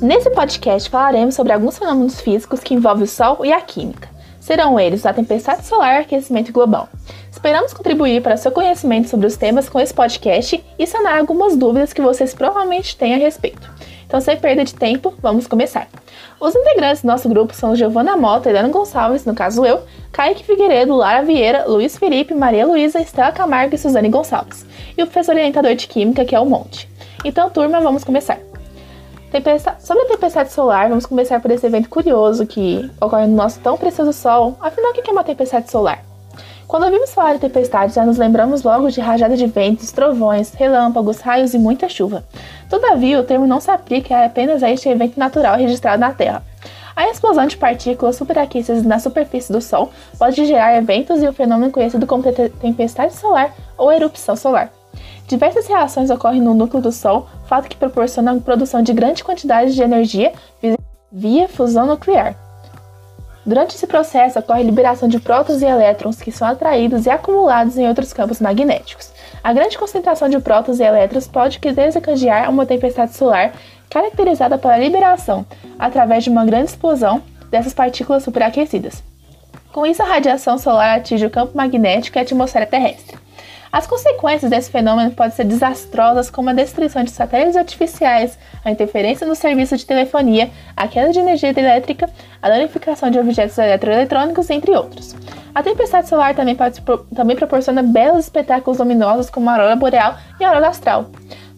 Nesse podcast falaremos sobre alguns fenômenos físicos que envolvem o Sol e a química. Serão eles a tempestade solar e aquecimento global. Esperamos contribuir para seu conhecimento sobre os temas com esse podcast e sanar algumas dúvidas que vocês provavelmente têm a respeito. Então, sem perda de tempo, vamos começar. Os integrantes do nosso grupo são Giovana Mota, Helena Gonçalves, no caso eu, Kaique Figueiredo, Lara Vieira, Luiz Felipe, Maria Luísa, Estela Camargo e Suzane Gonçalves. E o professor orientador de Química, que é o Monte. Então, turma, vamos começar. Sobre a tempestade solar, vamos começar por esse evento curioso que ocorre no nosso tão precioso Sol. Afinal, o que é uma tempestade solar? Quando ouvimos falar de tempestade, já nos lembramos logo de rajadas de ventos, trovões, relâmpagos, raios e muita chuva. Todavia, o termo não se aplica apenas a este evento natural registrado na Terra. A explosão de partículas superaquecidas na superfície do Sol pode gerar eventos e o fenômeno conhecido como tempestade solar ou erupção solar. Diversas reações ocorrem no núcleo do Sol, fato que proporciona a produção de grande quantidade de energia via fusão nuclear. Durante esse processo ocorre a liberação de prótons e elétrons que são atraídos e acumulados em outros campos magnéticos. A grande concentração de prótons e elétrons pode desencadear uma tempestade solar caracterizada pela liberação, através de uma grande explosão, dessas partículas superaquecidas. Com isso, a radiação solar atinge o campo magnético e a atmosfera terrestre. As consequências desse fenômeno podem ser desastrosas, como a destruição de satélites artificiais, a interferência no serviço de telefonia, a queda de energia elétrica, a danificação de objetos eletroeletrônicos, entre outros. A tempestade solar também, pode, também proporciona belos espetáculos luminosos como a aurora boreal e a aurora astral.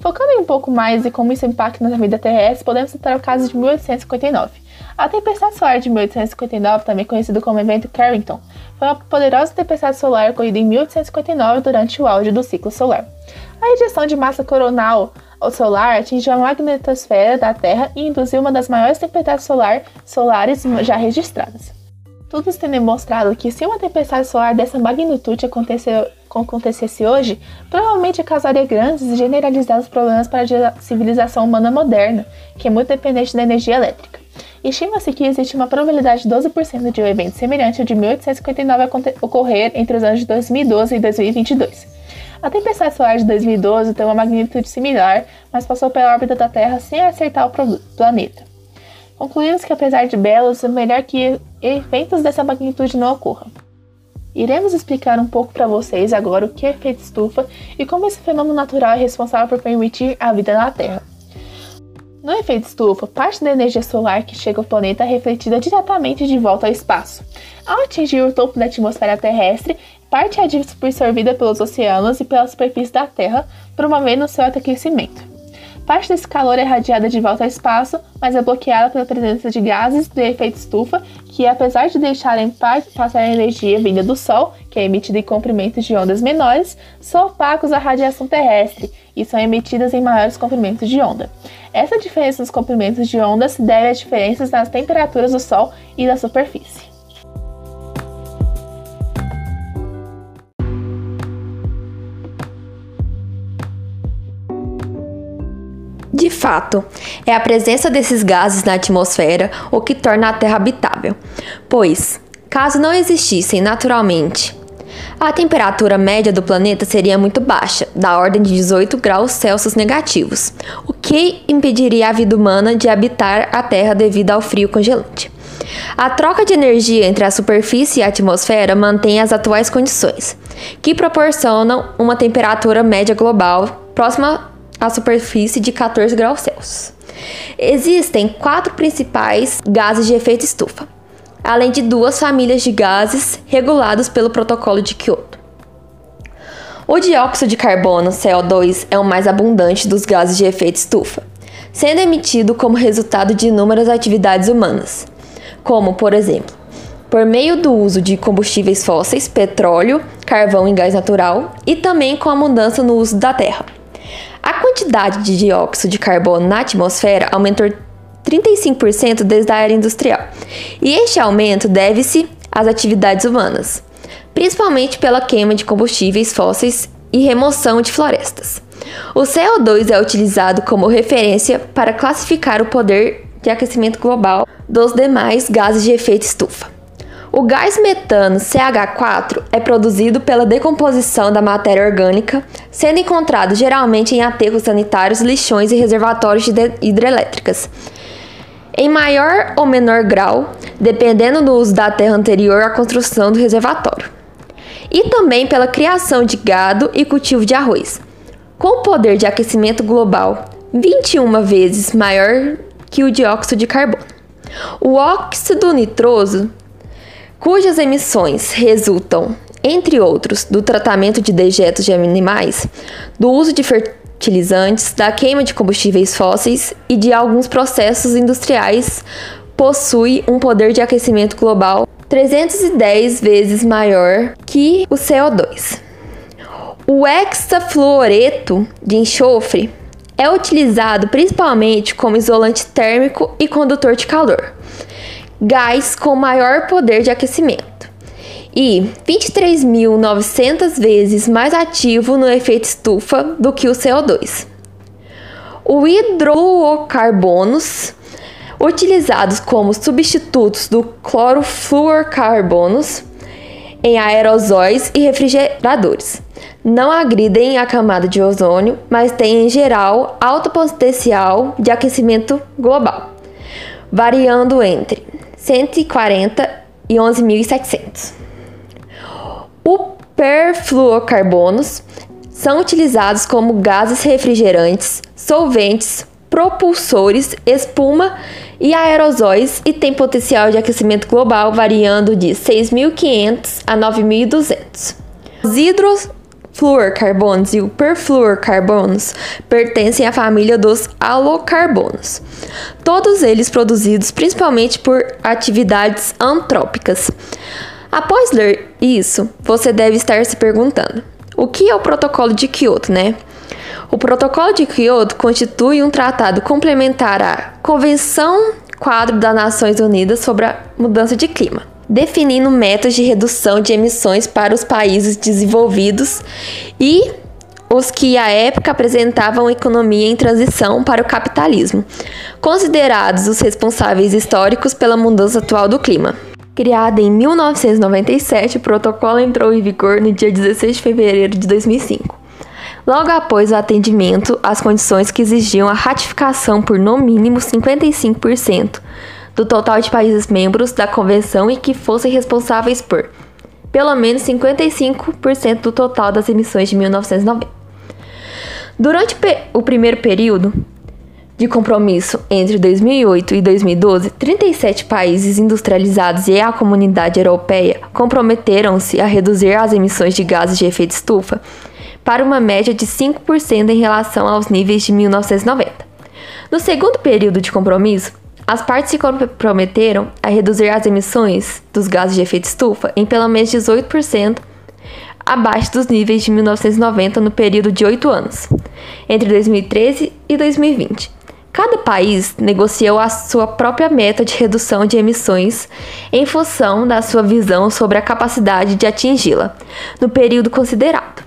Focando em um pouco mais e como isso impacta na vida terrestre, podemos citar o caso de 1859. A tempestade solar de 1859, também conhecido como evento Carrington, foi uma poderosa tempestade solar ocorrida em 1859 durante o auge do ciclo solar. A ejeção de massa coronal solar atingiu a magnetosfera da Terra e induziu uma das maiores tempestades solar, solares já registradas. Tudo tem demonstrado que se uma tempestade solar dessa magnitude acontecesse hoje, provavelmente causaria grandes e generalizados problemas para a civilização humana moderna, que é muito dependente da energia elétrica. Estima-se que existe uma probabilidade de 12% de um evento semelhante ao de 1859 ocorrer entre os anos de 2012 e 2022. A tempestade solar de 2012 tem uma magnitude similar, mas passou pela órbita da Terra sem acertar o planeta. Concluímos que, apesar de belos, é melhor que eventos dessa magnitude não ocorram. Iremos explicar um pouco para vocês agora o que é efeito estufa e como esse fenômeno natural é responsável por permitir a vida na Terra. No efeito estufa, parte da energia solar que chega ao planeta é refletida diretamente de volta ao espaço. Ao atingir o topo da atmosfera terrestre, parte é absorvida pelos oceanos e pela superfície da Terra, promovendo seu aquecimento. Parte desse calor é radiada de volta ao espaço, mas é bloqueada pela presença de gases de efeito estufa, que apesar de deixarem passar a energia vinda do Sol, que é emitida em comprimentos de ondas menores, são opacos à radiação terrestre e são emitidas em maiores comprimentos de onda. Essa diferença nos comprimentos de onda se deve a diferenças nas temperaturas do Sol e da superfície. De fato, é a presença desses gases na atmosfera o que torna a Terra habitável, pois, caso não existissem naturalmente, a temperatura média do planeta seria muito baixa, da ordem de 18 graus Celsius negativos, o que impediria a vida humana de habitar a Terra devido ao frio congelante. A troca de energia entre a superfície e a atmosfera mantém as atuais condições, que proporcionam uma temperatura média global próxima a superfície de 14 graus Celsius. Existem quatro principais gases de efeito estufa, além de duas famílias de gases regulados pelo Protocolo de Kyoto. O dióxido de carbono, CO2, é o mais abundante dos gases de efeito estufa, sendo emitido como resultado de inúmeras atividades humanas, como, por exemplo, por meio do uso de combustíveis fósseis, petróleo, carvão e gás natural, e também com a mudança no uso da terra. A quantidade de dióxido de carbono na atmosfera aumentou 35% desde a era industrial, e este aumento deve-se às atividades humanas, principalmente pela queima de combustíveis fósseis e remoção de florestas. O CO2 é utilizado como referência para classificar o poder de aquecimento global dos demais gases de efeito estufa. O gás metano CH4 é produzido pela decomposição da matéria orgânica, sendo encontrado geralmente em aterros sanitários, lixões e reservatórios de hidrelétricas. em maior ou menor grau, dependendo do uso da terra anterior à construção do reservatório, e também pela criação de gado e cultivo de arroz, com o poder de aquecimento global 21 vezes maior que o dióxido de carbono. O óxido nitroso, cujas emissões resultam, entre outros, do tratamento de dejetos de animais, do uso de fertilizantes, da queima de combustíveis fósseis e de alguns processos industriais, possui um poder de aquecimento global 310 vezes maior que o CO2. O hexafluoreto de enxofre é utilizado principalmente como isolante térmico e condutor de calor, gás com maior poder de aquecimento, e 23.900 vezes mais ativo no efeito estufa do que o CO2. O hidrofluorocarbonos, utilizados como substitutos do clorofluorcarbonos em aerosóis e refrigeradores não agridem a camada de ozônio, mas têm em geral alto potencial de aquecimento global, variando entre 140 e 11.700. O perfluorocarbonos são utilizados como gases refrigerantes, solventes, propulsores, espuma e aerosóis e têm potencial de aquecimento global variando de 6.500 a 9.200. Os hidros fluorcarbonos e o perfluorcarbonos pertencem à família dos halocarbonos, todos eles produzidos principalmente por atividades antrópicas. Após ler isso, você deve estar se perguntando: o que é o Protocolo de Kyoto, né? O Protocolo de Kyoto constitui um tratado complementar à Convenção Quadro das Nações Unidas sobre a Mudança de Clima definindo metas de redução de emissões para os países desenvolvidos e os que à época apresentavam economia em transição para o capitalismo, considerados os responsáveis históricos pela mudança atual do clima. Criado em 1997, o protocolo entrou em vigor no dia 16 de fevereiro de 2005. Logo após o atendimento às condições que exigiam a ratificação por no mínimo 55% do total de países membros da convenção e que fossem responsáveis por pelo menos 55% do total das emissões de 1990. Durante o primeiro período de compromisso entre 2008 e 2012, 37 países industrializados e a comunidade europeia comprometeram-se a reduzir as emissões de gases de efeito estufa para uma média de 5% em relação aos níveis de 1990. No segundo período de compromisso, as partes se comprometeram a reduzir as emissões dos gases de efeito estufa em pelo menos 18% abaixo dos níveis de 1990 no período de oito anos, entre 2013 e 2020. Cada país negociou a sua própria meta de redução de emissões em função da sua visão sobre a capacidade de atingi-la no período considerado.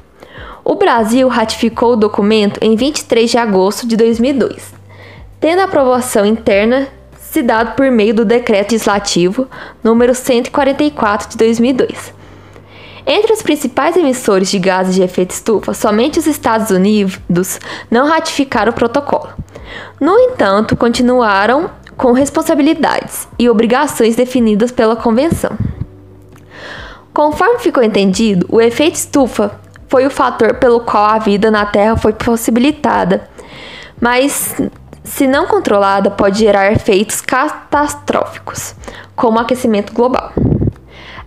O Brasil ratificou o documento em 23 de agosto de 2002, tendo aprovação interna se dado por meio do Decreto Legislativo número 144 de 2002. Entre os principais emissores de gases de efeito estufa, somente os Estados Unidos não ratificaram o protocolo. No entanto, continuaram com responsabilidades e obrigações definidas pela Convenção. Conforme ficou entendido, o efeito estufa foi o fator pelo qual a vida na Terra foi possibilitada, mas se não controlada, pode gerar efeitos catastróficos, como aquecimento global.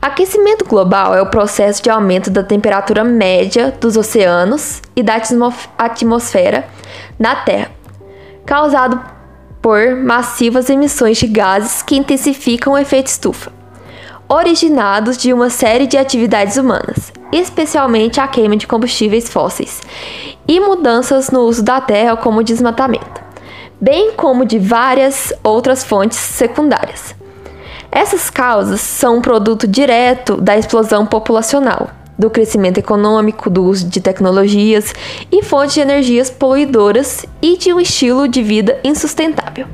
Aquecimento global é o processo de aumento da temperatura média dos oceanos e da atmosfera na Terra, causado por massivas emissões de gases que intensificam o efeito estufa, originados de uma série de atividades humanas, especialmente a queima de combustíveis fósseis e mudanças no uso da terra, como desmatamento bem como de várias outras fontes secundárias. Essas causas são produto direto da explosão populacional, do crescimento econômico, do uso de tecnologias e fontes de energias poluidoras e de um estilo de vida insustentável,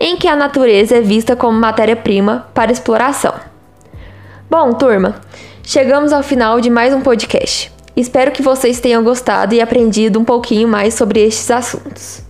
em que a natureza é vista como matéria-prima para exploração. Bom, turma, chegamos ao final de mais um podcast. Espero que vocês tenham gostado e aprendido um pouquinho mais sobre estes assuntos.